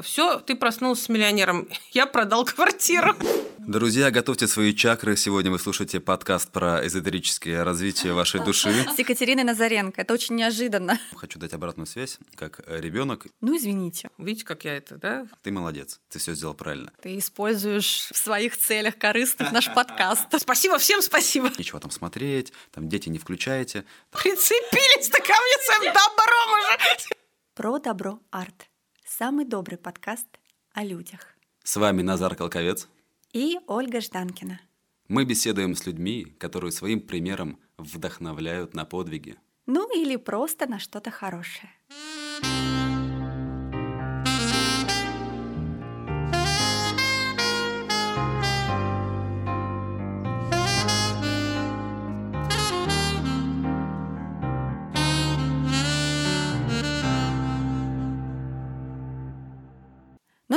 Все, ты проснулся с миллионером. Я продал квартиру. Друзья, готовьте свои чакры. Сегодня вы слушаете подкаст про эзотерическое развитие вашей души. С Екатериной Назаренко. Это очень неожиданно. Хочу дать обратную связь, как ребенок. Ну, извините. Видите, как я это, да? Ты молодец. Ты все сделал правильно. Ты используешь в своих целях корыстных наш подкаст. Спасибо, всем спасибо. Ничего там смотреть, там дети не включаете. Прицепились-то ко мне своим добром уже. Про добро арт. Самый добрый подкаст о людях. С вами Назар Колковец. И Ольга Жданкина. Мы беседуем с людьми, которые своим примером вдохновляют на подвиги. Ну или просто на что-то хорошее.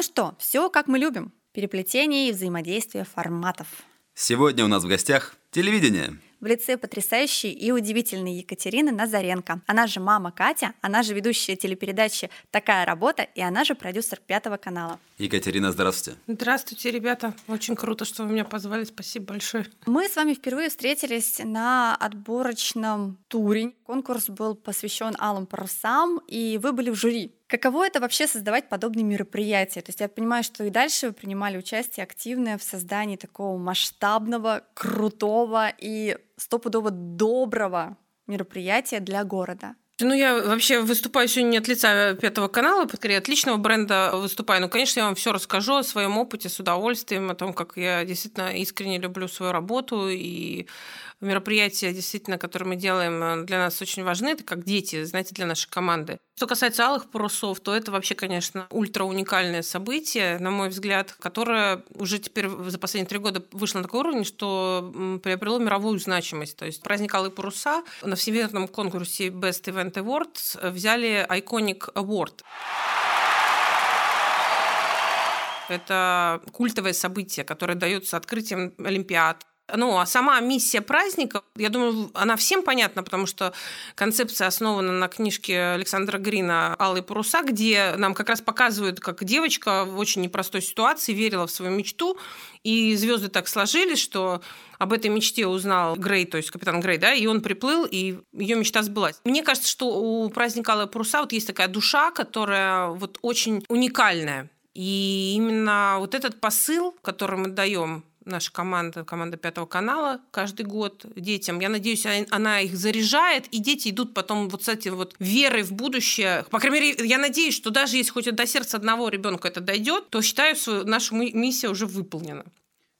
Ну что, все как мы любим. Переплетение и взаимодействие форматов. Сегодня у нас в гостях телевидение в лице потрясающей и удивительной Екатерины Назаренко. Она же мама Катя, она же ведущая телепередачи «Такая работа» и она же продюсер Пятого канала. Екатерина, здравствуйте. Здравствуйте, ребята. Очень круто, что вы меня позвали. Спасибо большое. Мы с вами впервые встретились на отборочном туре. Конкурс был посвящен алым парусам, и вы были в жюри. Каково это вообще создавать подобные мероприятия? То есть я понимаю, что и дальше вы принимали участие активное в создании такого масштабного, крутого и стопудово доброго мероприятия для города. Ну, я вообще выступаю сегодня не от лица Пятого канала, скорее от личного бренда выступаю. Ну, конечно, я вам все расскажу о своем опыте с удовольствием, о том, как я действительно искренне люблю свою работу и мероприятия, действительно, которые мы делаем, э, для нас очень важны. Это как дети, знаете, для нашей команды. Что касается алых парусов, то это вообще, конечно, ультра уникальное событие, на мой взгляд, которое уже теперь за последние три года вышло на такой уровень, что приобрело мировую значимость. То есть праздник алые паруса на всемирном конкурсе Best Event Awards взяли Iconic Award. Это культовое событие, которое дается открытием Олимпиад, ну, а сама миссия праздника, я думаю, она всем понятна, потому что концепция основана на книжке Александра Грина «Алые паруса», где нам как раз показывают, как девочка в очень непростой ситуации верила в свою мечту, и звезды так сложились, что об этой мечте узнал Грей, то есть капитан Грей, да, и он приплыл, и ее мечта сбылась. Мне кажется, что у праздника Алые паруса вот есть такая душа, которая вот очень уникальная. И именно вот этот посыл, который мы даем наша команда, команда Пятого канала каждый год детям. Я надеюсь, она их заряжает, и дети идут потом вот с этим вот верой в будущее. По крайней мере, я надеюсь, что даже если хоть до сердца одного ребенка это дойдет, то считаю, что наша миссия уже выполнена.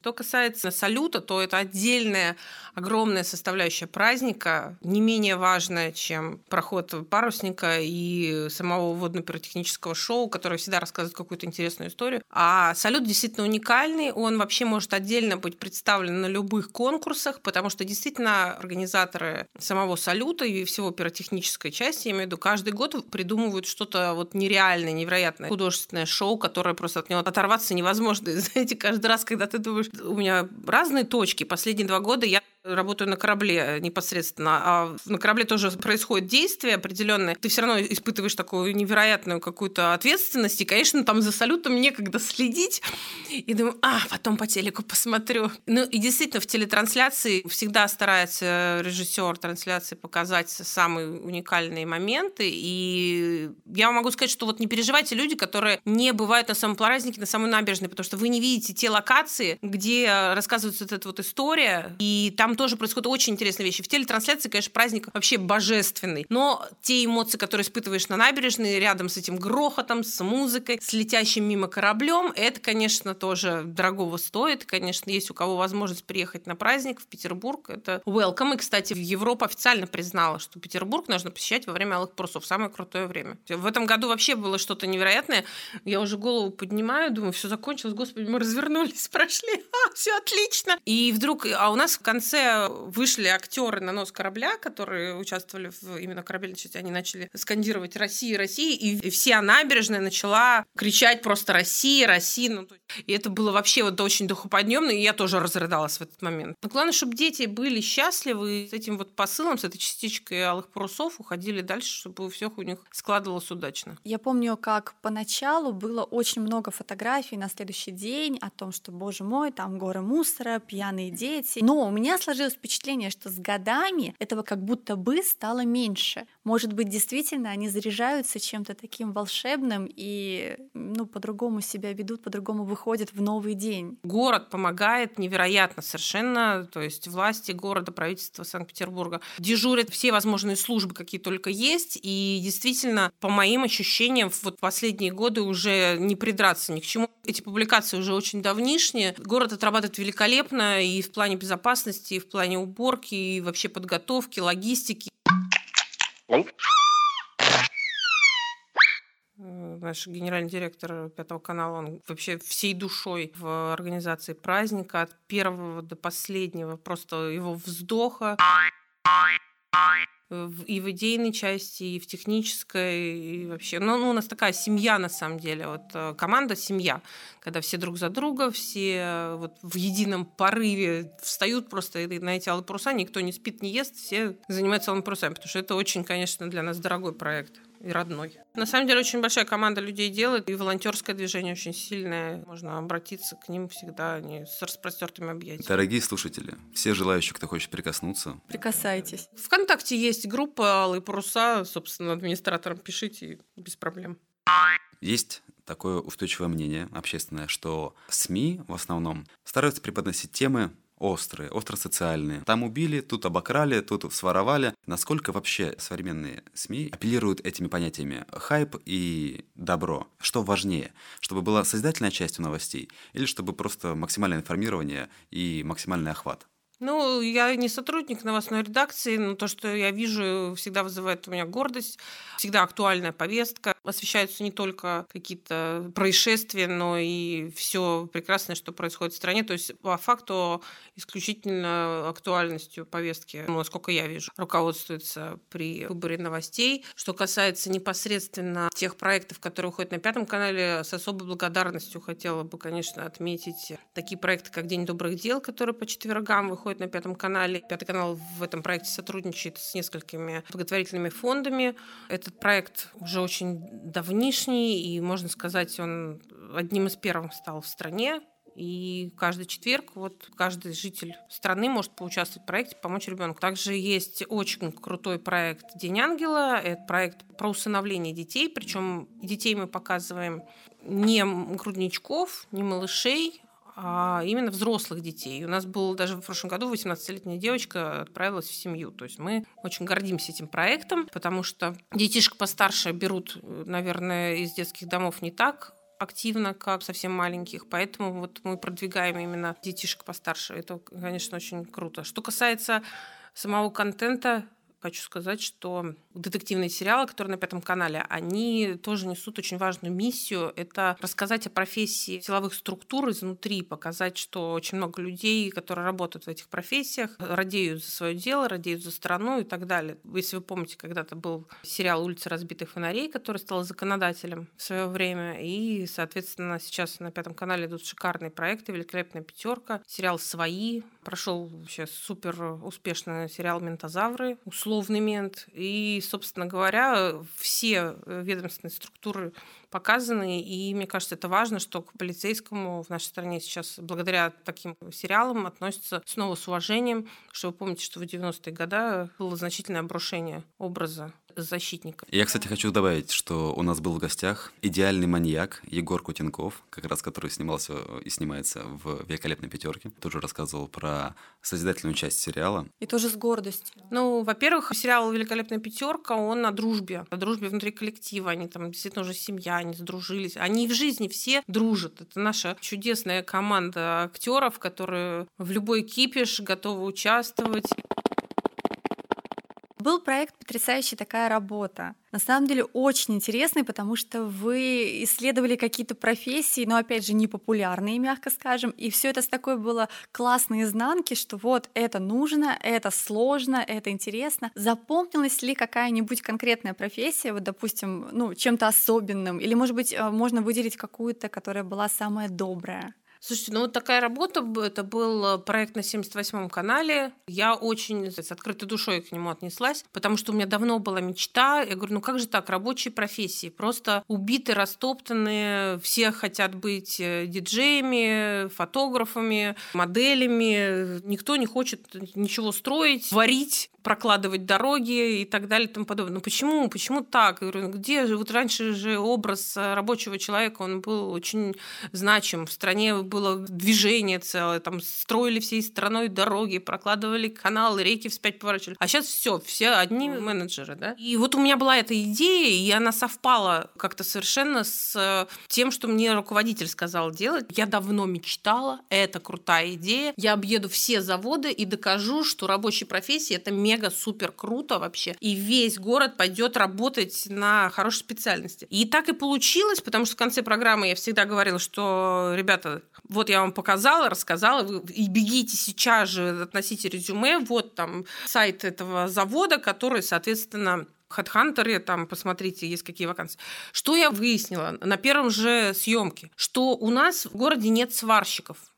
Что касается салюта, то это отдельная огромная составляющая праздника, не менее важная, чем проход парусника и самого водно-пиротехнического шоу, которое всегда рассказывает какую-то интересную историю. А салют действительно уникальный, он вообще может отдельно быть представлен на любых конкурсах, потому что действительно организаторы самого салюта и всего пиротехнической части, я имею в виду, каждый год придумывают что-то вот нереальное, невероятное художественное шоу, которое просто от него оторваться невозможно. И, знаете, каждый раз, когда ты думаешь, у меня разные точки. Последние два года я работаю на корабле непосредственно, а на корабле тоже происходит действие определенное, ты все равно испытываешь такую невероятную какую-то ответственность, и, конечно, там за салютом некогда следить, и думаю, а, потом по телеку посмотрю. Ну, и действительно, в телетрансляции всегда старается режиссер трансляции показать самые уникальные моменты, и я могу сказать, что вот не переживайте люди, которые не бывают на самом празднике, на самой набережной, потому что вы не видите те локации, где рассказывается вот эта вот история, и там там тоже происходят очень интересные вещи. В телетрансляции, конечно, праздник вообще божественный. Но те эмоции, которые испытываешь на набережной, рядом с этим грохотом, с музыкой, с летящим мимо кораблем, это, конечно, тоже дорогого стоит. Конечно, есть у кого возможность приехать на праздник в Петербург. Это welcome. И, кстати, Европа официально признала, что Петербург нужно посещать во время Алых парусов. Самое крутое время. В этом году вообще было что-то невероятное. Я уже голову поднимаю, думаю, все закончилось, господи, мы развернулись, прошли, а, все отлично. И вдруг, а у нас в конце Вышли актеры на нос корабля, которые участвовали в именно корабельной части. Они начали скандировать «Россия, Россия», и вся набережная начала кричать просто «Россия, Россия». Ну, и это было вообще вот очень духоподъемно, и я тоже разрыдалась в этот момент. Но главное, чтобы дети были счастливы, и с этим вот посылом, с этой частичкой алых парусов уходили дальше, чтобы у всех у них складывалось удачно. Я помню, как поначалу было очень много фотографий на следующий день о том, что, боже мой, там горы мусора, пьяные дети. Но у меня сложилось впечатление, что с годами этого как будто бы стало меньше. Может быть, действительно, они заряжаются чем-то таким волшебным и, ну, по-другому себя ведут, по-другому выходят в новый день. Город помогает невероятно совершенно, то есть власти города, правительства Санкт-Петербурга дежурят все возможные службы, какие только есть, и действительно, по моим ощущениям, вот последние годы уже не придраться ни к чему. Эти публикации уже очень давнишние. Город отрабатывает великолепно и в плане безопасности, и в плане уборки, и вообще подготовки, логистики. Наш генеральный директор Пятого канала, он вообще всей душой в организации праздника от первого до последнего, просто его вздоха и в идейной части, и в технической, и вообще. Ну, ну, у нас такая семья, на самом деле. Вот э, команда семья, когда все друг за друга, все вот в едином порыве встают просто на эти алые паруса, никто не спит, не ест, все занимаются алыми парусами, потому что это очень, конечно, для нас дорогой проект и родной. На самом деле очень большая команда людей делает, и волонтерское движение очень сильное. Можно обратиться к ним всегда, они с распростертыми объятиями. Дорогие слушатели, все желающие, кто хочет прикоснуться. Прикасайтесь. Вконтакте есть группа «Алые паруса», собственно, администраторам пишите, без проблем. Есть такое устойчивое мнение общественное, что СМИ в основном стараются преподносить темы острые, остросоциальные. Там убили, тут обокрали, тут своровали. Насколько вообще современные СМИ апеллируют этими понятиями хайп и добро? Что важнее? Чтобы была созидательная часть у новостей или чтобы просто максимальное информирование и максимальный охват? Ну, я не сотрудник новостной редакции, но то, что я вижу, всегда вызывает у меня гордость. Всегда актуальная повестка. Освещаются не только какие-то происшествия, но и все прекрасное, что происходит в стране. То есть, по факту, исключительно актуальностью повестки, ну, насколько я вижу, руководствуется при выборе новостей. Что касается непосредственно тех проектов, которые выходят на Пятом канале, с особой благодарностью хотела бы, конечно, отметить такие проекты, как «День добрых дел», который по четвергам выходит на Пятом канале. Пятый канал в этом проекте сотрудничает с несколькими благотворительными фондами. Этот проект уже очень давнишний, и, можно сказать, он одним из первых стал в стране. И каждый четверг вот каждый житель страны может поучаствовать в проекте, помочь ребенку. Также есть очень крутой проект День ангела. Это проект про усыновление детей. Причем детей мы показываем не грудничков, не малышей, а именно взрослых детей. У нас был даже в прошлом году 18-летняя девочка отправилась в семью. То есть мы очень гордимся этим проектом, потому что детишек постарше берут, наверное, из детских домов не так активно, как совсем маленьких. Поэтому вот мы продвигаем именно детишек постарше. Это, конечно, очень круто. Что касается самого контента, хочу сказать, что детективные сериалы, которые на Пятом канале, они тоже несут очень важную миссию. Это рассказать о профессии силовых структур изнутри, показать, что очень много людей, которые работают в этих профессиях, радеют за свое дело, радеют за страну и так далее. Если вы помните, когда-то был сериал «Улица разбитых фонарей», который стал законодателем в свое время, и, соответственно, сейчас на Пятом канале идут шикарные проекты, «Великолепная пятерка», сериал «Свои», прошел вообще супер успешный сериал «Ментозавры», условный мент, и собственно говоря, все э, ведомственные структуры показаны, и мне кажется, это важно, что к полицейскому в нашей стране сейчас благодаря таким сериалам относятся снова с уважением, что вы помните, что в 90-е годы было значительное обрушение образа защитника. Я, кстати, хочу добавить, что у нас был в гостях идеальный маньяк Егор Кутенков, как раз который снимался и снимается в «Великолепной пятерке». Тоже рассказывал про созидательную часть сериала. И тоже с гордостью. Ну, во-первых, сериал «Великолепная пятерка», он о дружбе, о дружбе внутри коллектива. Они там действительно уже семья, они сдружились. Они в жизни все дружат. Это наша чудесная команда актеров, которые в любой кипиш готовы участвовать. Был проект «Потрясающая такая работа». На самом деле очень интересный, потому что вы исследовали какие-то профессии, но опять же непопулярные, мягко скажем, и все это с такой было классной изнанки, что вот это нужно, это сложно, это интересно. Запомнилась ли какая-нибудь конкретная профессия, вот, допустим, ну, чем-то особенным, или, может быть, э, можно выделить какую-то, которая была самая добрая? Слушайте, ну вот такая работа, это был э, проект на 78-м канале. Я очень с открытой душой к нему отнеслась, потому что у меня давно была мечта. Я говорю, ну как же так, рабочие профессии, просто убиты, растоптаны, все хотят быть э, диджеями, фотографами, моделями, никто не хочет ничего строить, варить прокладывать дороги и так далее и тому подобное. Ну почему? Почему так? Я говорю, ну где же? Вот раньше же образ рабочего человека, он был очень значим. В стране было движение целое, там строили всей страной дороги, прокладывали каналы, реки вспять поворачивали. А сейчас все, все одни менеджеры, да? И вот у меня была эта идея, и она совпала как-то совершенно с э, тем, что мне руководитель сказал делать. Я давно мечтала, это крутая идея. Я объеду все заводы и докажу, что рабочей профессии это мега-супер круто вообще. И весь город пойдет работать на хорошей специальности. И так и получилось, потому что в конце программы я всегда говорила, что, ребята, вот я вам показала, рассказала, вы и бегите сейчас же, относите резюме, вот там сайт этого завода, который, соответственно, HeadHunter, там, посмотрите, есть какие вакансии. Что я выяснила на первом же съемке? Что у нас в городе нет сварщиков.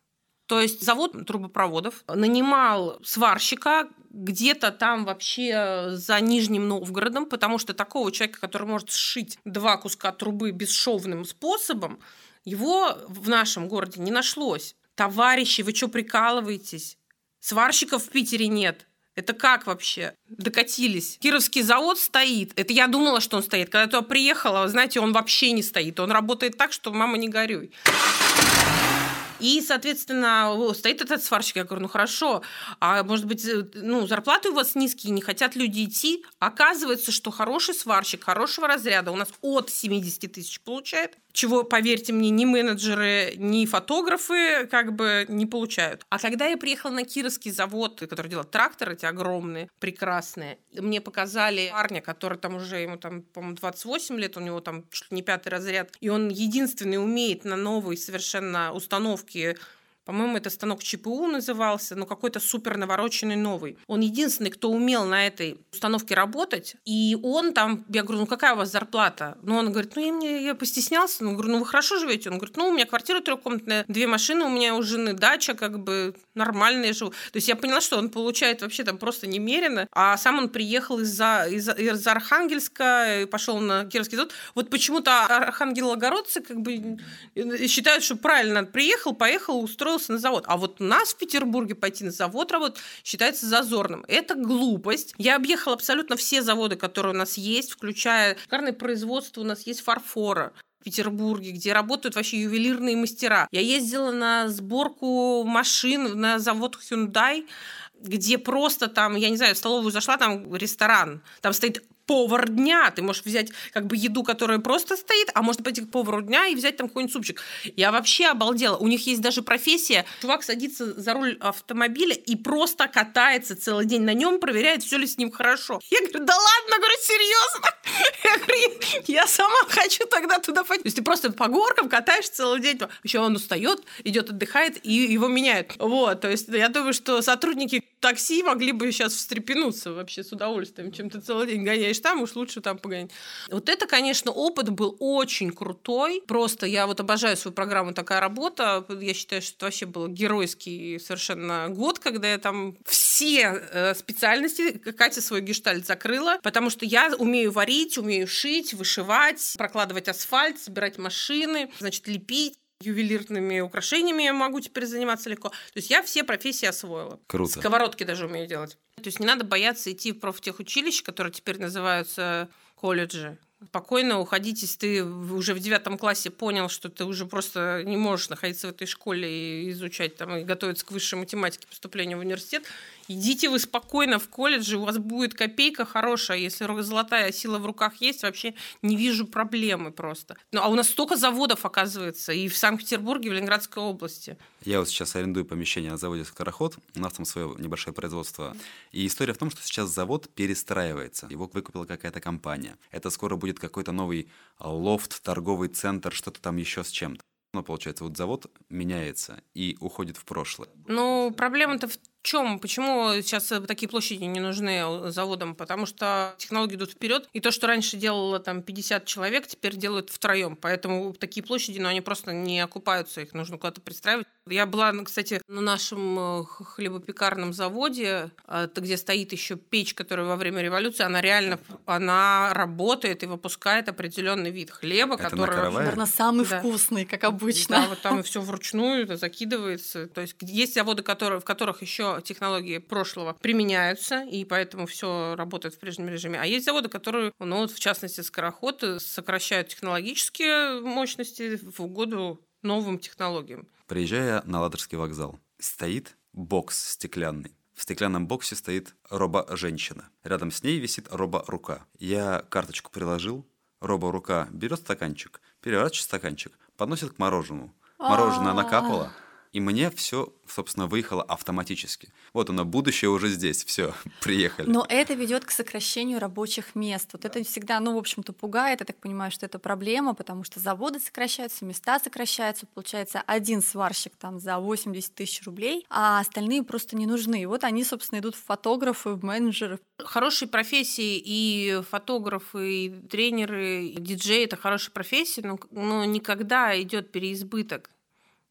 То есть завод трубопроводов нанимал сварщика где-то там вообще за Нижним Новгородом, потому что такого человека, который может сшить два куска трубы бесшовным способом, его в нашем городе не нашлось. Товарищи, вы что прикалываетесь? Сварщиков в Питере нет. Это как вообще? Докатились. Кировский завод стоит. Это я думала, что он стоит. Когда я туда приехала, знаете, он вообще не стоит. Он работает так, что мама не горюй. И, соответственно, стоит этот сварщик. Я говорю, ну хорошо, а может быть, э, ну, зарплаты у вас низкие, не хотят люди идти. Оказывается, что хороший сварщик хорошего разряда у нас от 70 тысяч получает чего, поверьте мне, ни менеджеры, ни фотографы как бы не получают. А когда я приехала на Кировский завод, который делал тракторы эти огромные, прекрасные, мне показали парня, который там уже, ему там, по-моему, 28 лет, у него там чуть ли не пятый разряд, и он единственный умеет на новой совершенно установке легкие по-моему, это станок ЧПУ назывался, но какой-то супер навороченный новый. Он единственный, кто умел на этой установке работать. И он там, я говорю, ну какая у вас зарплата? Ну, он говорит, ну я, мне, я постеснялся. Ну, говорю, ну вы хорошо живете? Он говорит, ну у меня квартира трехкомнатная, две машины, у меня у жены дача, как бы нормально я живу. То есть я поняла, что он получает вообще там просто немерено. А сам он приехал из-за из, из Архангельска пошел на Кировский завод. Вот почему-то архангелогородцы как бы считают, что правильно приехал, поехал, устроил устроился на завод. А вот у нас в Петербурге пойти на завод работать считается зазорным. Это глупость. Я объехала абсолютно все заводы, которые у нас есть, включая шикарное производство у нас есть фарфора. В Петербурге, где работают вообще ювелирные мастера. Я ездила на сборку машин на завод Hyundai, где просто там, я не знаю, в столовую зашла, там ресторан, там стоит повар дня. Ты можешь взять как бы еду, которая просто стоит, а можно пойти к повару дня и взять там какой-нибудь супчик. Я вообще обалдела. У них есть даже профессия. Чувак садится за руль автомобиля и просто катается целый день на нем, проверяет, все ли с ним хорошо. Я говорю, да ладно, говорю, серьезно? Я говорю, я сама хочу тогда туда пойти. То есть ты просто по горкам катаешь целый день. Еще он устает, идет, отдыхает, и его меняют. Вот, то есть я думаю, что сотрудники такси могли бы сейчас встрепенуться вообще с удовольствием, чем ты целый день гоняешь гоняешь там, уж лучше там погонять. Вот это, конечно, опыт был очень крутой. Просто я вот обожаю свою программу «Такая работа». Я считаю, что это вообще был геройский совершенно год, когда я там все э, специальности, Катя свой гештальт закрыла, потому что я умею варить, умею шить, вышивать, прокладывать асфальт, собирать машины, значит, лепить ювелирными украшениями я могу теперь заниматься легко. То есть я все профессии освоила. Круто. Сковородки даже умею делать. То есть не надо бояться идти в профтехучилище, которые теперь называются колледжи, спокойно уходить, если ты уже в девятом классе понял, что ты уже просто не можешь находиться в этой школе и изучать там и готовиться к высшей математике поступления в университет, идите вы спокойно в колледж, у вас будет копейка хорошая, если золотая сила в руках есть, вообще не вижу проблемы просто. Ну, а у нас столько заводов, оказывается, и в Санкт-Петербурге, и в Ленинградской области. Я вот сейчас арендую помещение на заводе «Скороход», у нас там свое небольшое производство, и история в том, что сейчас завод перестраивается, его выкупила какая-то компания. Это скоро будет какой-то новый лофт, торговый центр, что-то там еще с чем-то. Ну, получается, вот завод меняется и уходит в прошлое. Ну, проблема-то в чем? Почему сейчас э, такие площади не нужны э, заводам? Потому что технологии идут вперед, и то, что раньше делало там 50 человек, теперь делают втроем. Поэтому такие площади, ну, они просто не окупаются, их нужно куда-то пристраивать. Я была, кстати, на нашем э, хлебопекарном заводе, где стоит еще печь, которая во время революции, она реально, она работает и выпускает определенный вид хлеба, Это который... На Наверное, самый да. вкусный, как обычно. Да, вот там все вручную это закидывается. То есть есть заводы, которые, в которых еще технологии прошлого применяются, и поэтому все работает в прежнем режиме. А есть заводы, которые, ну вот в частности, скороход, э, сокращают технологические мощности в угоду новым технологиям. Приезжая на Ладожский вокзал, стоит бокс стеклянный. В стеклянном боксе стоит робо-женщина. Рядом с ней висит робо-рука. Я карточку приложил, робо-рука берет стаканчик, переворачивает стаканчик, подносит к мороженому. Мороженое накапало, и мне все, собственно, выехало автоматически. Вот оно, будущее уже здесь, все, приехали. Но это ведет к сокращению рабочих мест. Вот это всегда, ну, в общем-то, пугает. Я так понимаю, что это проблема, потому что заводы сокращаются, места сокращаются. Получается, один сварщик там за 80 тысяч рублей, а остальные просто не нужны. И вот они, собственно, идут в фотографы, в менеджеры. Хорошие профессии и фотографы, и тренеры, и диджеи — это хорошие профессии, но, но никогда идет переизбыток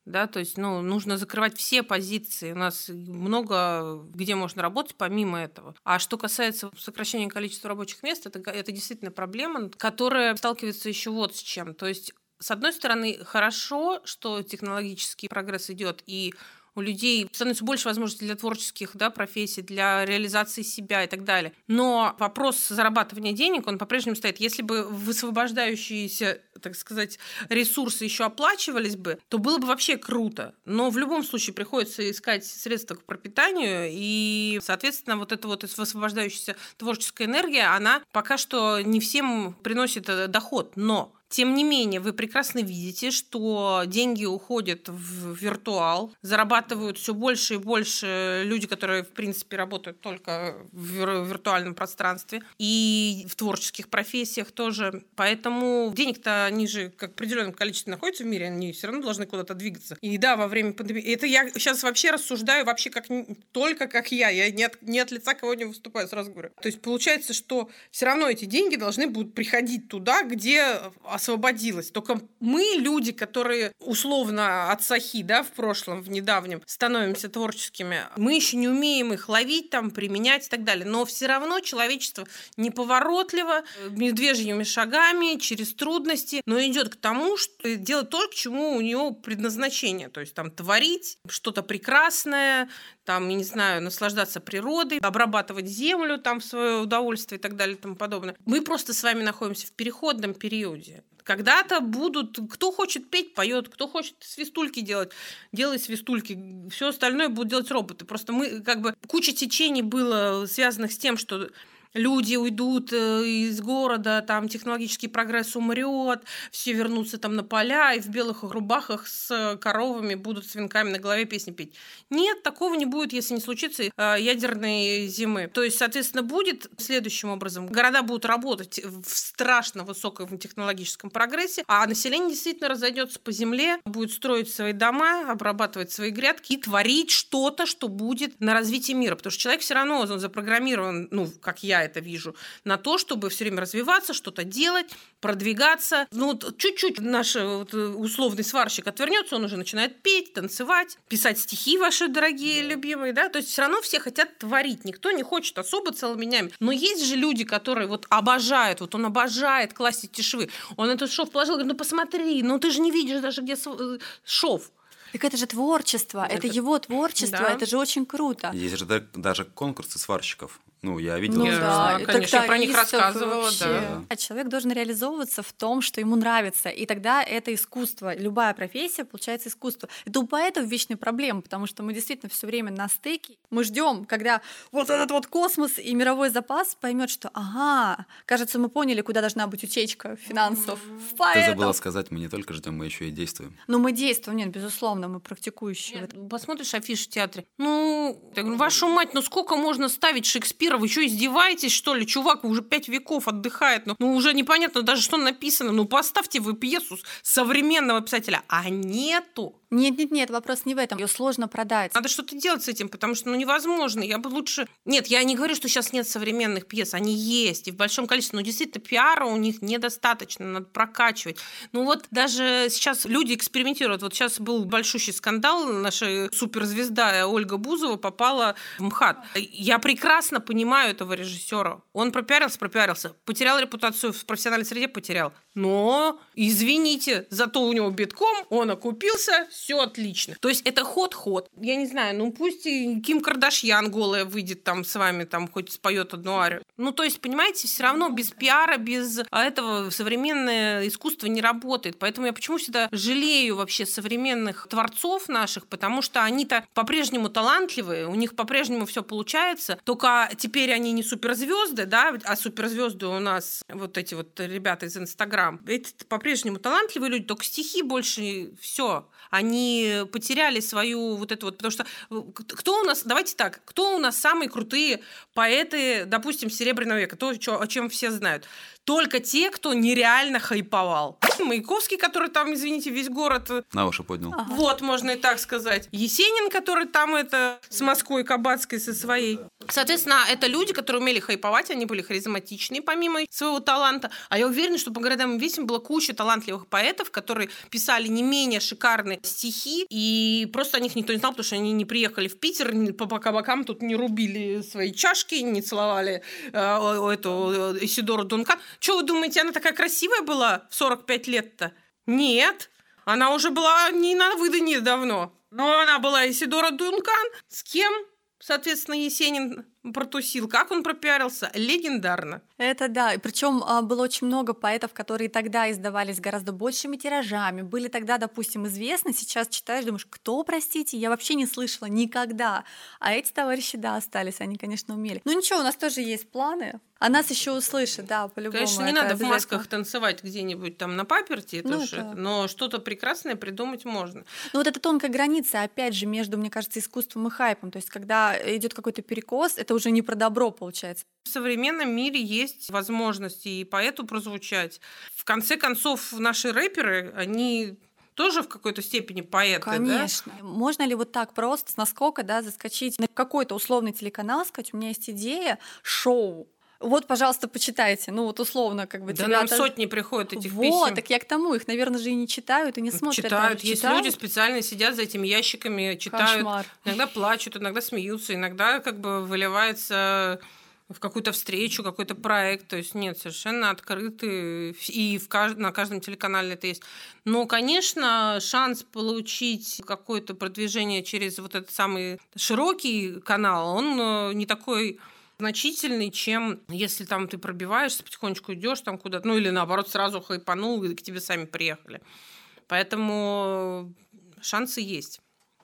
да, то есть, ну, нужно закрывать все позиции. У нас много где можно работать помимо этого. А что касается сокращения количества рабочих мест, это, это действительно проблема, которая сталкивается еще вот с чем. То есть, с одной стороны, хорошо, что технологический прогресс идет и у людей становится больше возможностей для творческих да, профессий, для реализации себя и так далее. Но вопрос зарабатывания денег, он по-прежнему стоит. Если бы высвобождающиеся, так сказать, ресурсы еще оплачивались бы, то было бы вообще круто. Но в любом случае приходится искать средства к пропитанию, и, соответственно, вот эта вот высвобождающаяся творческая энергия, она пока что не всем приносит э, доход. Но тем не менее, вы прекрасно видите, что деньги уходят в виртуал, зарабатывают все больше и больше люди, которые, в принципе, работают только в виртуальном пространстве и в творческих профессиях тоже. Поэтому денег-то они же как определенном количестве находятся в мире, они все равно должны куда-то двигаться. И да, во время пандемии... Это я сейчас вообще рассуждаю вообще как только как я. Я не от, не от лица кого не выступаю, сразу говорю. То есть получается, что все равно эти деньги должны будут приходить туда, где освободилась. Только мы, люди, которые условно от сахи, да, в прошлом, в недавнем, становимся творческими, мы еще не умеем их ловить, там, применять и так далее. Но все равно человечество неповоротливо, медвежьими шагами, через трудности, но идет к тому, что делать то, к чему у него предназначение. То есть там творить что-то прекрасное, там, я не знаю, наслаждаться природой, обрабатывать землю там в свое удовольствие и так далее и тому подобное. Мы просто с вами находимся в переходном периоде. Когда-то будут, кто хочет петь, поет, кто хочет свистульки делать, делай свистульки. Все остальное будут делать роботы. Просто мы, как бы, куча течений было связанных с тем, что люди уйдут э, из города, там технологический прогресс умрет, все вернутся там на поля и в белых рубахах с коровами будут с венками на голове песни петь. Нет, такого не будет, если не случится э, ядерной зимы. То есть, соответственно, будет следующим образом. Города будут работать в страшно высоком технологическом прогрессе, а население действительно разойдется по земле, будет строить свои дома, обрабатывать свои грядки и творить что-то, что будет на развитие мира. Потому что человек все равно он запрограммирован, ну, как я это вижу, на то, чтобы все время развиваться, что-то делать, продвигаться. Ну, вот чуть-чуть наш вот, условный сварщик отвернется, он уже начинает петь, танцевать, писать стихи ваши дорогие, любимые, да, то есть все равно все хотят творить, никто не хочет особо целыми днями. Но есть же люди, которые вот обожают, вот он обожает класть эти швы. Он этот шов положил, говорит, ну посмотри, ну ты же не видишь даже, где э, шов. Так это же творчество, это, это его творчество, да. это же очень круто. Есть же даже конкурсы сварщиков Ну, я видел. Ну Я- да, конечно, я про них рассказывала, вообще. да. А человек должен реализовываться в том, что ему нравится, и тогда это искусство. Любая профессия получается искусство. Это у поэтов вечная проблема, потому что мы действительно все время на стыке. Мы ждем, когда вот этот вот космос и мировой запас поймет, что ага, кажется, мы поняли, куда должна быть утечка финансов в Ты поэтов. забыла сказать, мы не только ждем, мы еще и действуем. Но мы действуем, нет, безусловно, мы практикующие. этом. Посмотришь афишу в театре. Ну, я говорю, вашу мать, ну сколько можно ставить Шекспира? Вы что, издеваетесь, что ли? Чувак уже пять веков отдыхает. Ну, ну, уже непонятно даже, что написано. Ну, поставьте вы пьесу современного писателя. А нету. Нет, нет, нет, вопрос не в этом. Ее сложно продать. Надо что-то делать с этим, потому что, ну, невозможно. Я бы лучше... Нет, я не говорю, что сейчас нет современных пьес. Они есть и в большом количестве. Но действительно, пиара у них недостаточно. Надо прокачивать. Ну, вот даже сейчас люди экспериментируют. Вот сейчас был большущий скандал. Наша суперзвезда Ольга Бузова попала в МХАТ. Я прекрасно понимаю этого режиссера. Он пропиарился, пропиарился. Потерял репутацию в профессиональной среде, потерял. Но, извините, зато у него битком, он окупился, все отлично. То есть это ход-ход. Я не знаю, ну пусть и Ким Кардашьян голая выйдет там с вами, там хоть споет одну арию. Ну, то есть, понимаете, все равно без пиара, без этого современное искусство не работает. Поэтому я почему всегда жалею вообще современных творцов наших, потому что они-то по-прежнему талантливые, у них по-прежнему все получается, только теперь они не суперзвезды, да, а суперзвезды у нас вот эти вот ребята из Инстаграм. Эти по-прежнему талантливые люди, только стихи больше все. Они потеряли свою вот эту вот, потому что э, кто у нас, давайте так, кто у нас самые крутые поэты, допустим, Серебряного века, то, о чем все знают. Только те, кто нереально хайповал. Маяковский, который там, извините, весь город э, На уши поднял. Ага. вот, можно и так сказать. Есенин, который там это с Москвой Кабацкой со своей. Соответственно, это люди, которые умели хайповать, они были харизматичные помимо своего таланта. А я уверена, что по городам и весям была куча талантливых поэтов, которые писали не менее шикарные стихи, и просто о них никто не знал, потому что они не приехали в Питер, по кабакам тут не рубили свои чашки, не целовали э, эту э, Исидору Дункан. Что вы думаете, она такая красивая была в 45 лет-то? Нет. Она уже была не на выданье давно. Но она была Исидора Дункан. С кем, соответственно, Есенин протусил? Как он пропиарился? Легендарно. Это да. И причем было очень много поэтов, которые тогда издавались гораздо большими тиражами, были тогда, допустим, известны. Сейчас читаешь, думаешь, кто, простите, я вообще не слышала никогда. А эти товарищи, да, остались, они, конечно, умели. Ну ничего, у нас тоже есть планы. А нас еще услышат, да, по-любому. Конечно, не надо в масках танцевать где-нибудь там на паперти, это Ну, это- это. но что-то прекрасное придумать можно. Ну вот эта тонкая граница, опять же, между, мне кажется, искусством и хайпом. То есть, когда идет какой-то перекос, это уже не про добро получается. В современном мире есть возможности и поэту прозвучать. В конце концов, наши рэперы, они тоже в какой-то степени поэты, да? Конечно. Можно ли вот так просто, с наскока, да, заскочить на какой-то условный телеканал, сказать, у меня есть идея, шоу. Вот, пожалуйста, почитайте. Ну, вот условно, как бы Да нам это- сотни приходят этих Вот, писем. так я к тому, их, наверное, же и не читают, и не смотрят. Читают. Есть Читают? люди специально сидят за этими ящиками, читают. Кошмар. Иногда плачут, иногда смеются, иногда как бы выливается в какую-то встречу, какой-то проект. То есть нет, совершенно открыты. И в кажд- на каждом телеканале это есть. Но, конечно, шанс получить какое-то продвижение через вот этот самый широкий канал, он э, не такой значительный, чем если там ты пробиваешься, потихонечку идешь там куда-то, ну или наоборот сразу хайпанул, и к тебе сами приехали. Поэтому шансы есть.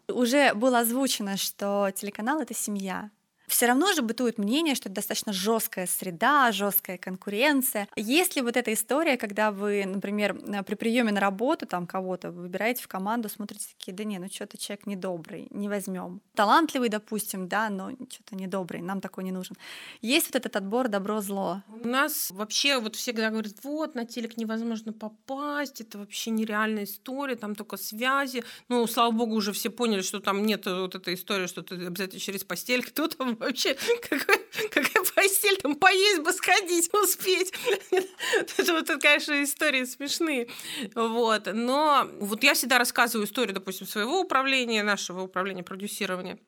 Уже было озвучено, что телеканал это семья. Все равно же бытует мнение, что это достаточно жесткая среда, жесткая конкуренция. Есть ли вот эта история, когда вы, например, э, при приеме на работу там кого-то вы выбираете в команду, смотрите такие, да не, ну что-то человек недобрый, не возьмем. Талантливый, допустим, да, но что-то недобрый, нам такой не нужен. Есть вот этот отбор добро-зло. У нас вообще вот всегда говорят, вот, на телек невозможно попасть, это вообще нереальная история, там только связи. Ну, слава богу, уже все поняли, что там нет вот этой истории, что ты обязательно через постель. Кто там вообще? Какой, какая постель? Там поесть бы сходить, успеть. Это вот, конечно, истории смешные. Вот. Но вот я всегда рассказываю историю, допустим, своего управления, нашего управления продюсирования.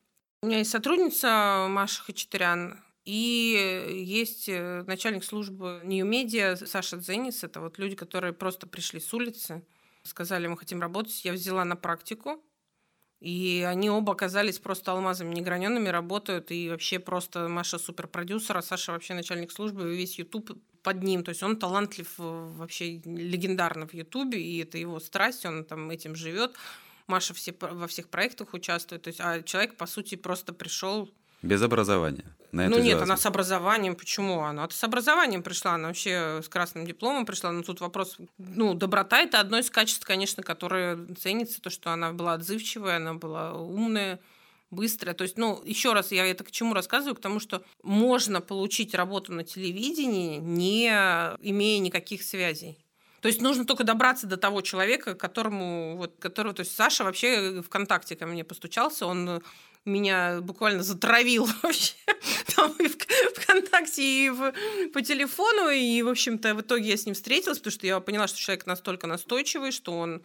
У меня есть сотрудница Маша Хачатурян, и есть э, начальник службы New Media Саша Дзенис. Это вот люди, которые просто пришли с улицы, сказали, мы хотим работать. Я взяла на практику. И они оба оказались просто алмазами неграненными, работают, и вообще просто Маша суперпродюсер, а Саша вообще начальник службы, и весь YouTube под ним. То есть он талантлив э, вообще легендарно в Ютубе, и это его страсть, он там этим живет. Маша все, во всех проектах участвует. То есть, а человек, по сути, просто пришел без образования. На ну нет, она с образованием. Почему она? С образованием пришла, она вообще с красным дипломом пришла. Но тут вопрос, ну, доброта – это одно из качеств, конечно, которое ценится, то, что она была отзывчивая, она была умная, быстрая. То есть, ну, еще раз, я это к чему рассказываю? К тому, что можно получить работу на телевидении, не имея никаких связей. То есть нужно только добраться до того человека, которому, вот, которого, то есть Саша вообще ВКонтакте ко мне постучался, он меня буквально затравил вообще там и в ВКонтакте, и в, по телефону. И, в общем-то, в итоге я с ним встретилась, потому что я поняла, что человек настолько настойчивый, что он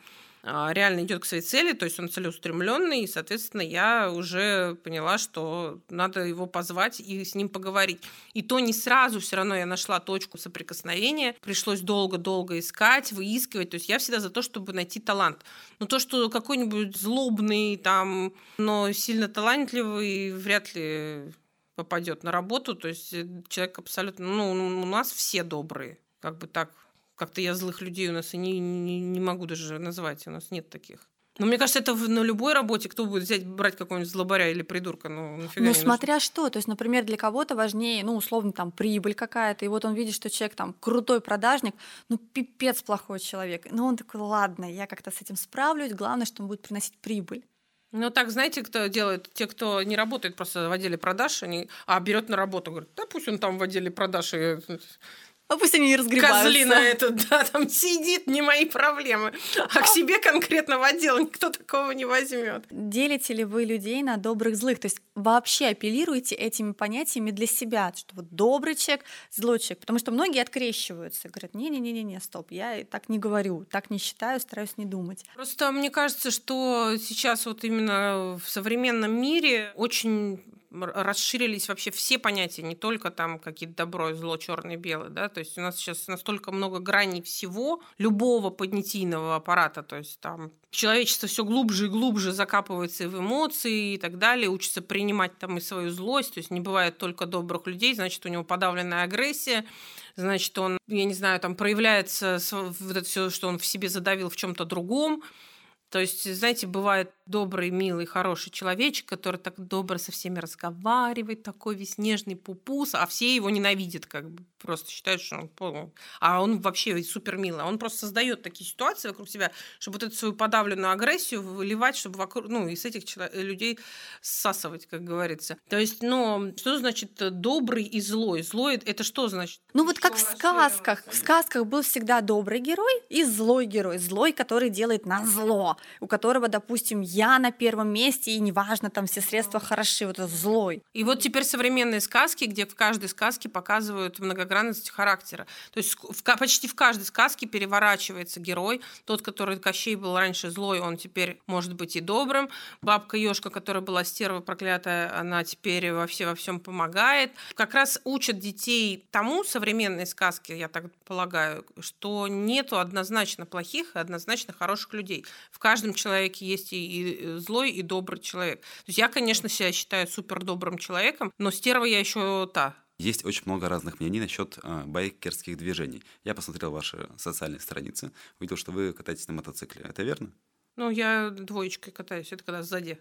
реально идет к своей цели, то есть он целеустремленный, и, соответственно, я уже поняла, что надо его позвать и с ним поговорить. И то не сразу все равно я нашла точку соприкосновения, пришлось долго-долго искать, выискивать, то есть я всегда за то, чтобы найти талант. Но то, что какой-нибудь злобный, там, но сильно талантливый, вряд ли попадет на работу, то есть э, человек абсолютно, ну, у нас все добрые, как бы так как-то я злых людей у нас и не, не, не могу даже назвать, у нас нет таких. Но мне кажется, это на любой работе, кто будет взять, брать какого-нибудь злобаря или придурка, ну, нафига Ну, смотря нужно. что. То есть, например, для кого-то важнее, ну, условно, там, прибыль какая-то, и вот он видит, что человек там крутой продажник, ну, пипец плохой человек. Ну, он такой, ладно, я как-то с этим справлюсь, главное, что он будет приносить прибыль. Ну, так, знаете, кто делает? Те, кто не работает просто в отделе продаж, они, а берет на работу, говорит, да пусть он там в отделе продаж и а пусть они не разгребаются. Козлина этот, да, там сидит, не мои проблемы. А к себе конкретно в отдел никто такого не возьмет. Делите ли вы людей на добрых, злых? То есть вообще апеллируете этими понятиями для себя, что вот добрый человек, злой человек, потому что многие открещиваются, говорят, не-не-не-не, стоп, я так не говорю, так не считаю, стараюсь не думать. Просто мне кажется, что сейчас вот именно в современном мире очень расширились вообще все понятия, не только там какие-то добро и зло, черное и белое, да, то есть у нас сейчас настолько много граней всего, любого понятийного аппарата, то есть там человечество все глубже и глубже закапывается в эмоции и так далее, учится принимать там и свою злость, то есть не бывает только добрых людей, значит, у него подавленная агрессия, значит, он, я не знаю, там проявляется вот это все, что он в себе задавил в чем-то другом, то есть, знаете, бывает добрый, милый, хороший человечек, который так добро со всеми разговаривает, такой весь нежный пупус, а все его ненавидят, как бы просто считают, что он. А он вообще супер милый. Он просто создает такие ситуации вокруг себя, чтобы вот эту свою подавленную агрессию выливать, чтобы вокруг, ну, из этих людей сасывать, как говорится. То есть, ну, что значит добрый и злой? Злой это что значит? Ну, вот как в сказках. В сказках был всегда добрый герой и злой герой. Злой, который делает на зло у которого, допустим, я на первом месте, и неважно, там все средства хороши, вот это злой. И вот теперь современные сказки, где в каждой сказке показывают многогранность характера. То есть в, почти в каждой сказке переворачивается герой. Тот, который Кощей был раньше злой, он теперь может быть и добрым. Бабка Ёшка, которая была стерва проклятая, она теперь во, все, во всем помогает. Как раз учат детей тому современные сказки, я так полагаю, что нету однозначно плохих и однозначно хороших людей. В каждом человеке есть и злой, и добрый человек. То есть я, конечно, себя считаю супер добрым человеком, но стерва я еще та. Есть очень много разных мнений насчет э, байкерских движений. Я посмотрел ваши социальные страницы, увидел, что вы катаетесь на мотоцикле. Это верно? Ну, я двоечкой катаюсь, это когда сзади.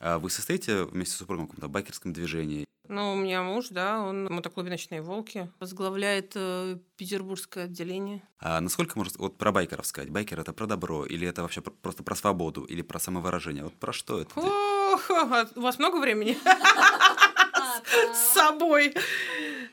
А вы состоите вместе с супругом в каком-то байкерском движении? Ну, у меня муж, да, он мотоклубе «Ночные волки», возглавляет э, петербургское отделение. А насколько можно вот про байкеров сказать? Байкер — это про добро, или это вообще просто про свободу, или про самовыражение? Вот про что это? Ох, а у вас много времени? С собой.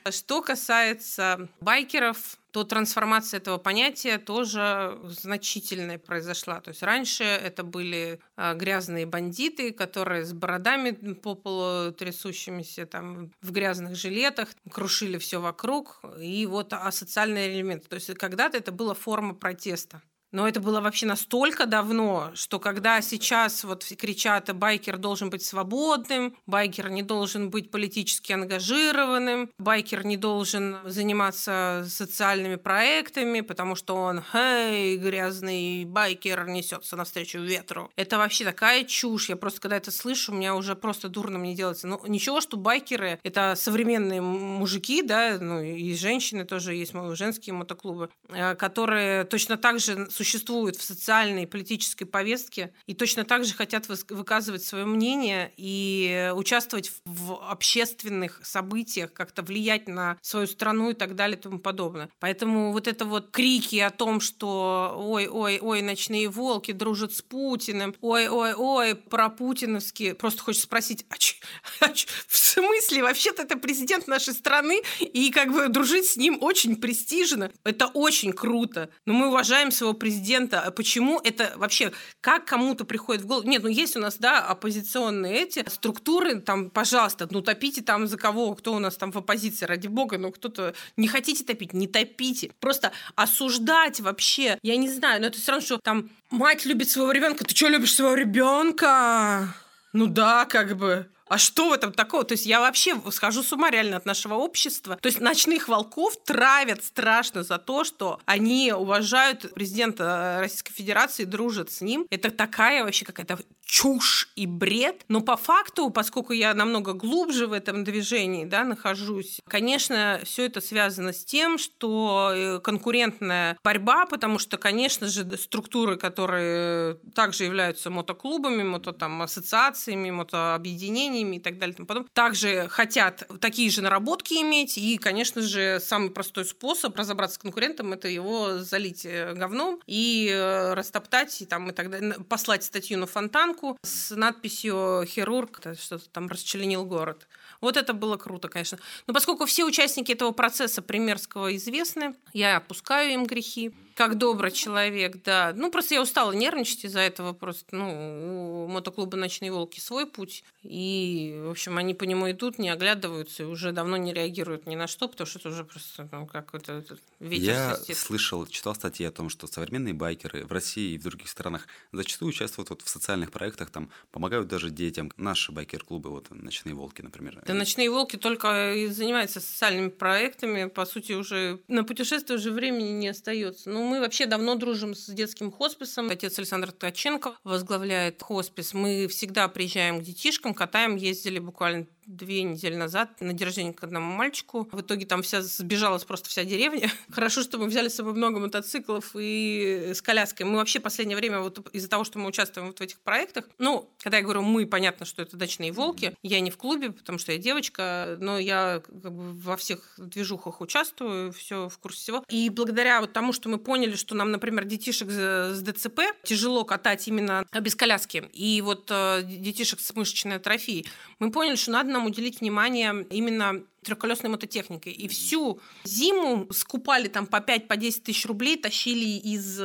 Что касается байкеров, то трансформация этого понятия тоже значительная произошла. То есть раньше это были а, грязные бандиты, которые с бородами по полу трясущимися там в грязных жилетах крушили все вокруг. И вот асоциальный элемент. То есть когда-то это была форма протеста. Но это было вообще настолько давно, что когда сейчас вот кричат, байкер должен быть свободным, байкер не должен быть политически ангажированным, байкер не должен заниматься социальными проектами, потому что он, эй, грязный байкер несется навстречу ветру. Это вообще такая чушь. Я просто, когда это слышу, у меня уже просто дурно мне делается. Ну, ничего, что байкеры — это современные мужики, да, ну, и женщины тоже есть, женские мотоклубы, э, которые точно так же существуют в социальной и политической повестке и точно так же хотят выказывать свое мнение и участвовать в общественных событиях, как-то влиять на свою страну и так далее и тому подобное. Поэтому вот это вот крики о том, что ой-ой-ой, ночные волки дружат с Путиным, ой-ой-ой, про путиновские, просто хочешь спросить, а ч, а ч, в смысле? Вообще-то это президент нашей страны, и как бы дружить с ним очень престижно. Это очень круто. Но мы уважаем своего президента президента. А почему это вообще, как кому-то приходит в голову? Нет, ну есть у нас, да, оппозиционные эти структуры, там, пожалуйста, ну топите там за кого, кто у нас там в оппозиции, ради бога, ну кто-то... Не хотите топить, не топите. Просто осуждать вообще, я не знаю, но это все равно, что там мать любит своего ребенка, ты что любишь своего ребенка? Ну да, как бы. А что в этом такого? То есть я вообще схожу с ума реально от нашего общества. То есть ночных волков травят страшно за то, что они уважают президента Российской Федерации, дружат с ним. Это такая вообще какая-то чушь и бред. Но по факту, поскольку я намного глубже в этом движении да, нахожусь, конечно, все это связано с тем, что э, конкурентная борьба, потому что, конечно же, структуры, которые также являются мотоклубами, мото там, ассоциациями, мотообъединениями и так далее, тому подобное, также хотят такие же наработки иметь. И, конечно же, самый простой способ разобраться с конкурентом – это его залить э, говном и э, растоптать, и, там, и так далее, послать статью на фонтанку, с надписью «Хирург», что-то там расчленил город. Вот это было круто, конечно. Но поскольку все участники этого процесса примерского известны, я отпускаю им грехи как добрый человек, да. Ну, просто я устала нервничать из-за этого. Просто, ну, у мотоклуба «Ночные волки» свой путь. И, в общем, они по нему идут, не оглядываются и уже давно не реагируют ни на что, потому что это уже просто ну, какой-то ветер Я свистит. слышал, читал статьи о том, что современные байкеры в России и в других странах зачастую участвуют вот в социальных проектах, там помогают даже детям. Наши байкер-клубы, вот «Ночные волки», например. Да, «Ночные волки» только и занимаются социальными проектами. По сути, уже на путешествие уже времени не остается. Ну, мы вообще давно дружим с детским хосписом. Отец Александр Ткаченко возглавляет хоспис. Мы всегда приезжаем к детишкам, катаем, ездили буквально две недели назад на день рождения к одному мальчику. В итоге там вся сбежалась просто вся деревня. Хорошо, что мы взяли с собой много мотоциклов и с коляской. Мы вообще в последнее время вот из-за того, что мы участвуем вот в этих проектах, ну, когда я говорю мы, понятно, что это дачные волки. Я не в клубе, потому что я девочка, но я как бы во всех движухах участвую, все в курсе всего. И благодаря вот тому, что мы поняли, что нам, например, детишек с ДЦП тяжело катать именно без коляски, и вот э, детишек с мышечной атрофией, мы поняли, что надо нам уделить внимание именно трехколесной мототехникой. И всю зиму скупали там по 5-10 по тысяч рублей, тащили из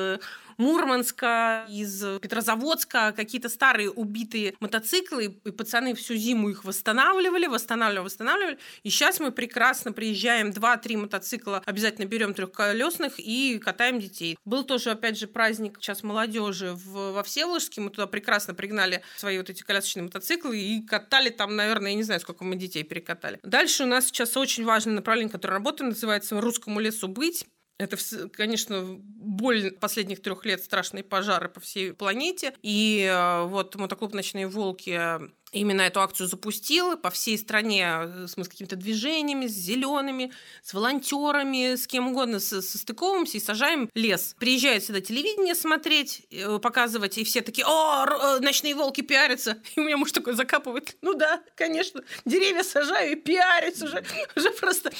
Мурманска, из Петрозаводска, какие-то старые убитые мотоциклы, и пацаны всю зиму их восстанавливали, восстанавливали, восстанавливали. И сейчас мы прекрасно приезжаем, 2-3 мотоцикла обязательно берем трехколесных и катаем детей. Был тоже, опять же, праздник сейчас молодежи в, во Всеволожске, мы туда прекрасно пригнали свои вот эти колясочные мотоциклы и катали там, наверное, я не знаю, сколько мы детей перекатали. Дальше у нас сейчас очень важное направление, которое работает, называется «Русскому лесу быть». Это, конечно, боль последних трех лет, страшные пожары по всей планете. И э, вот мотоклуб «Ночные волки» именно эту акцию запустил по всей стране э, с какими-то движениями, с зелеными, с волонтерами, с кем угодно состыковываемся и сажаем лес. Приезжает сюда телевидение смотреть, э, показывать, и все такие, о, э, ночные волки пиарятся. И у меня муж такой закапывает. Ну да, конечно, деревья сажаю и пиарюсь уже. Уже просто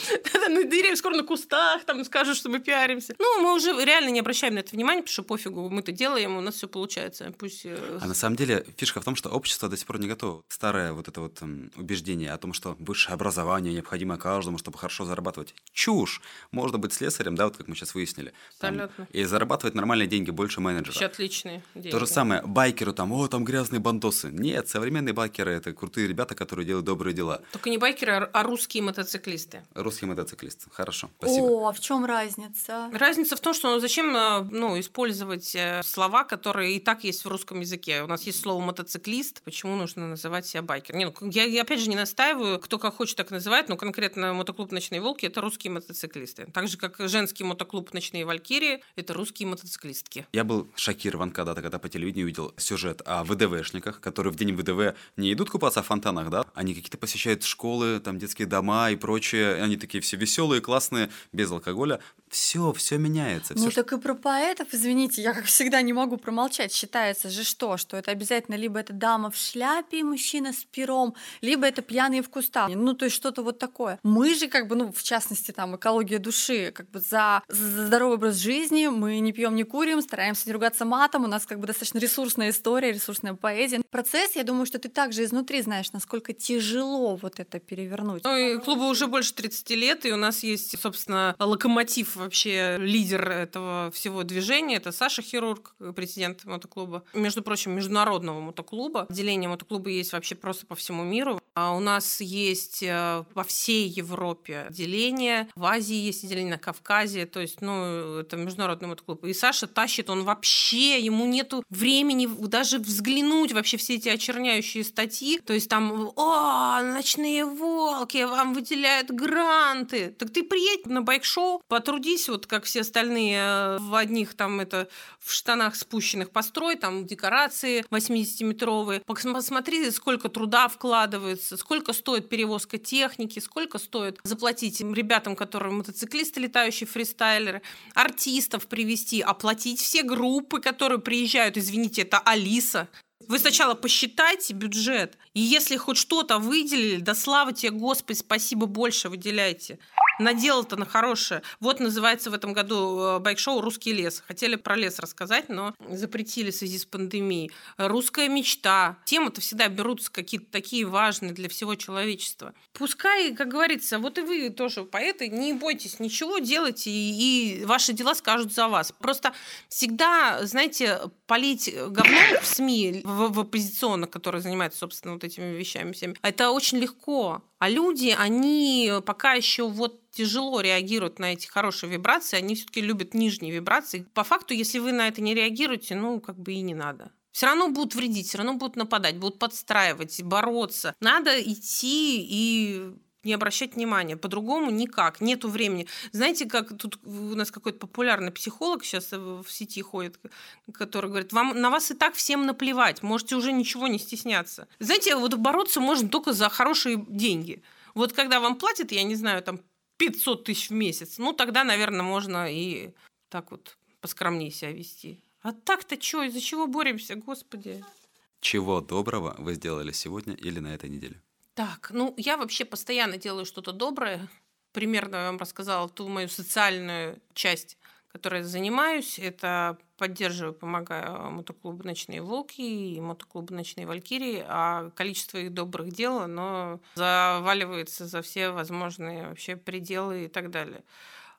на деревья скоро на кустах там скажут, что мы пиаримся. Ну, мы уже реально не обращаем на это внимания, потому что пофигу, мы это делаем, у нас все получается. Пусть... А на самом деле фишка в том, что общество до сих пор не готово старое вот это вот убеждение о том, что высшее образование необходимо каждому, чтобы хорошо зарабатывать. Чушь! Можно быть слесарем, да, вот как мы сейчас выяснили. Там, и зарабатывать нормальные деньги больше менеджера. Вообще отличные деньги. То же самое, байкеру там, о, там грязные бандосы. Нет, современные байкеры это крутые ребята, которые делают добрые дела. Только не байкеры, а- а русские мотоциклисты. Русский мотоциклист. Хорошо, спасибо. О, а в чем разница? Разница в том, что ну, зачем э, ну, использовать э, слова, которые и так есть в русском языке. У нас есть слово мотоциклист, почему нужно называть себя байкер? Не, ну, я, я опять же не настаиваю, кто как хочет так называть, но конкретно мотоклуб «Ночные волки» — это русские мотоциклисты. Так же, как женский мотоклуб «Ночные валькирии» — это русские мотоциклистки. Я был шокирован когда-то, когда по телевидению увидел сюжет о ВДВшниках, которые в день ВДВ не идут купаться в фонтанах, да, они какие-то посещают школы, там детские дома и прочее, они такие все веселые, классные, без алкоголя. Все, все меняется. Ну всё, так и про поэтов, извините, я как всегда не могу промолчать. Считается же что? Что это обязательно либо это дама в шляпе мужчина с пером, либо это пьяные в кустах. Ну то есть что-то вот такое. Мы же как бы, ну в частности там экология души, как бы за, за здоровый образ жизни, мы не пьем, не курим, стараемся не ругаться матом, у нас как бы достаточно ресурсная история, ресурсная поэзия. Процесс, я думаю, что ты также изнутри знаешь, насколько тяжело вот это перевернуть. Ну, и клубу уже больше 30 лет, и у нас есть, собственно, локомотив вообще, лидер этого всего движения. Это Саша Хирург, президент мотоклуба. Между прочим, международного мотоклуба. Отделение мотоклуба есть вообще просто по всему миру. А у нас есть э, во всей Европе отделение, в Азии есть отделение, на Кавказе, то есть, ну, это международный мотоклуб. И Саша тащит, он вообще, ему нету времени даже взглянуть вообще все эти очерняющие статьи, то есть там, о, ночные волки, вам выделяют гранты. Так ты приедь на байк-шоу, потрудись, вот как все остальные э, в одних там это в штанах спущенных построй, там декорации 80-метровые. Пос- Посмотри, сколько труда вкладывается, сколько стоит перевозка техники, сколько стоит заплатить ребятам, которые мотоциклисты, летающие фристайлеры, артистов привести, оплатить все группы, которые приезжают. Извините, это Алиса. Вы сначала посчитайте бюджет, и если хоть что-то выделили, да слава тебе, Господи, спасибо больше выделяйте. Надел-то на хорошее. Вот называется в этом году э, байк-шоу «Русский лес». Хотели про лес рассказать, но запретили в связи с пандемией. «Русская мечта». Темы-то всегда берутся какие-то такие важные для всего человечества. Пускай, как говорится, вот и вы тоже поэты, не бойтесь ничего, делайте, и, и ваши дела скажут за вас. Просто всегда, знаете, полить говном в СМИ, в, в оппозиционных, которые занимаются, собственно, вот этими вещами всеми, это очень легко. А люди, они пока еще вот тяжело реагируют на эти хорошие вибрации, они все-таки любят нижние вибрации. По факту, если вы на это не реагируете, ну, как бы и не надо. Все равно будут вредить, все равно будут нападать, будут подстраивать, бороться. Надо идти и не обращать внимания. По-другому никак. Нету времени. Знаете, как тут у нас какой-то популярный психолог сейчас в сети ходит, который говорит, вам на вас и так всем наплевать, можете уже ничего не стесняться. Знаете, вот бороться можно только за хорошие деньги. Вот когда вам платят, я не знаю, там 500 тысяч в месяц, ну тогда, наверное, можно и так вот поскромнее себя вести. А так-то что, из-за чего боремся, господи? Чего доброго вы сделали сегодня или на этой неделе? Так, ну я вообще постоянно делаю что-то доброе. Примерно я вам рассказала ту мою социальную часть, которой занимаюсь. Это поддерживаю, помогаю мотоклубу «Ночные волки» и мотоклубу «Ночные валькирии». А количество их добрых дел, оно заваливается за все возможные вообще пределы и так далее.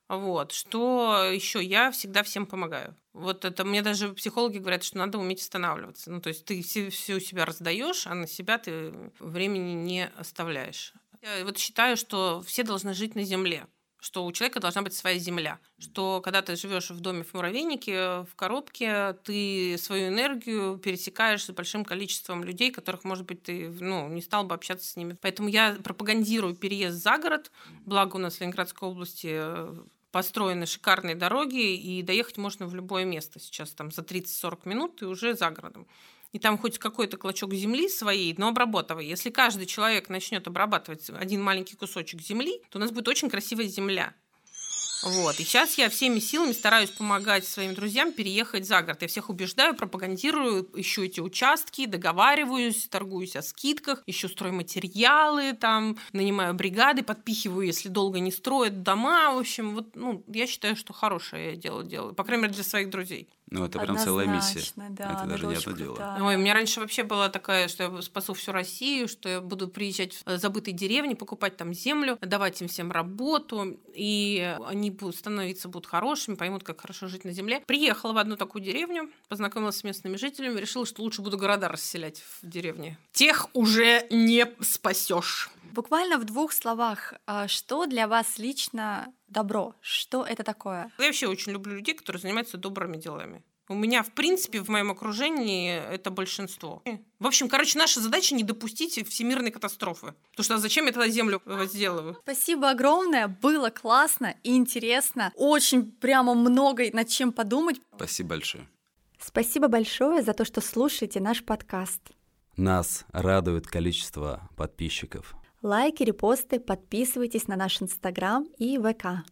Вот. Что еще? Я всегда всем помогаю. Вот это мне даже психологи говорят, что надо уметь останавливаться. Ну, то есть ты все, все себя раздаешь, а на себя ты времени не оставляешь. Я вот считаю, что все должны жить на земле что у человека должна быть своя земля, что когда ты живешь в доме в муравейнике, в коробке, ты свою энергию пересекаешь с большим количеством людей, которых, может быть, ты ну, не стал бы общаться с ними. Поэтому я пропагандирую переезд за город, благо у нас в Ленинградской области э, построены шикарные дороги, и доехать можно в любое место сейчас, там за 30-40 минут, и уже за городом и там хоть какой-то клочок земли своей, но обрабатывай. Если каждый человек начнет обрабатывать один маленький кусочек земли, то у нас будет очень красивая земля. Вот. И сейчас я всеми силами стараюсь помогать своим друзьям переехать за город. Я всех убеждаю, пропагандирую, ищу эти участки, договариваюсь, торгуюсь о скидках, ищу стройматериалы, там, нанимаю бригады, подпихиваю, если долго не строят дома. В общем, вот, ну, я считаю, что хорошее я дело делаю. По крайней мере, для своих друзей. Ну, это прям целая миссия. Да, Это даже не одно дело. Ой, у меня раньше вообще была такая, что я спасу всю Россию, что я буду приезжать в э, забытые деревни, покупать там землю, давать им всем работу, и они будут становиться будут хорошими, поймут, как хорошо жить на земле. Приехала в одну такую деревню, познакомилась с местными жителями, решила, что лучше буду города расселять в деревне. Тех уже не спасешь. Буквально в двух словах, а, что для вас лично добро? Что это такое? Я вообще очень люблю людей, которые занимаются добрыми делами. У меня, в принципе, в моем окружении это большинство. В общем, короче, наша задача не допустить всемирной катастрофы. Потому что а зачем я тогда землю возделываю? Спасибо огромное, было классно и интересно. Очень прямо много над чем подумать. Спасибо большое. Спасибо большое за то, что слушаете наш подкаст. Нас радует количество подписчиков. Лайки, репосты, подписывайтесь на наш Инстаграм и ВК.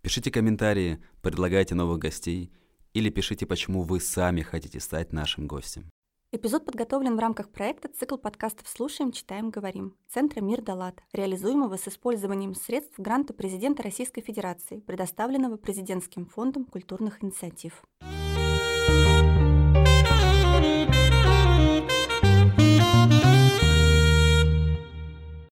Пишите комментарии, предлагайте новых гостей или пишите, почему вы сами хотите стать нашим гостем. Эпизод подготовлен в рамках проекта «Цикл подкастов «Слушаем, читаем, говорим» Центра «Мир Далат», реализуемого с использованием средств гранта президента Российской Федерации, предоставленного Президентским фондом культурных инициатив. Thank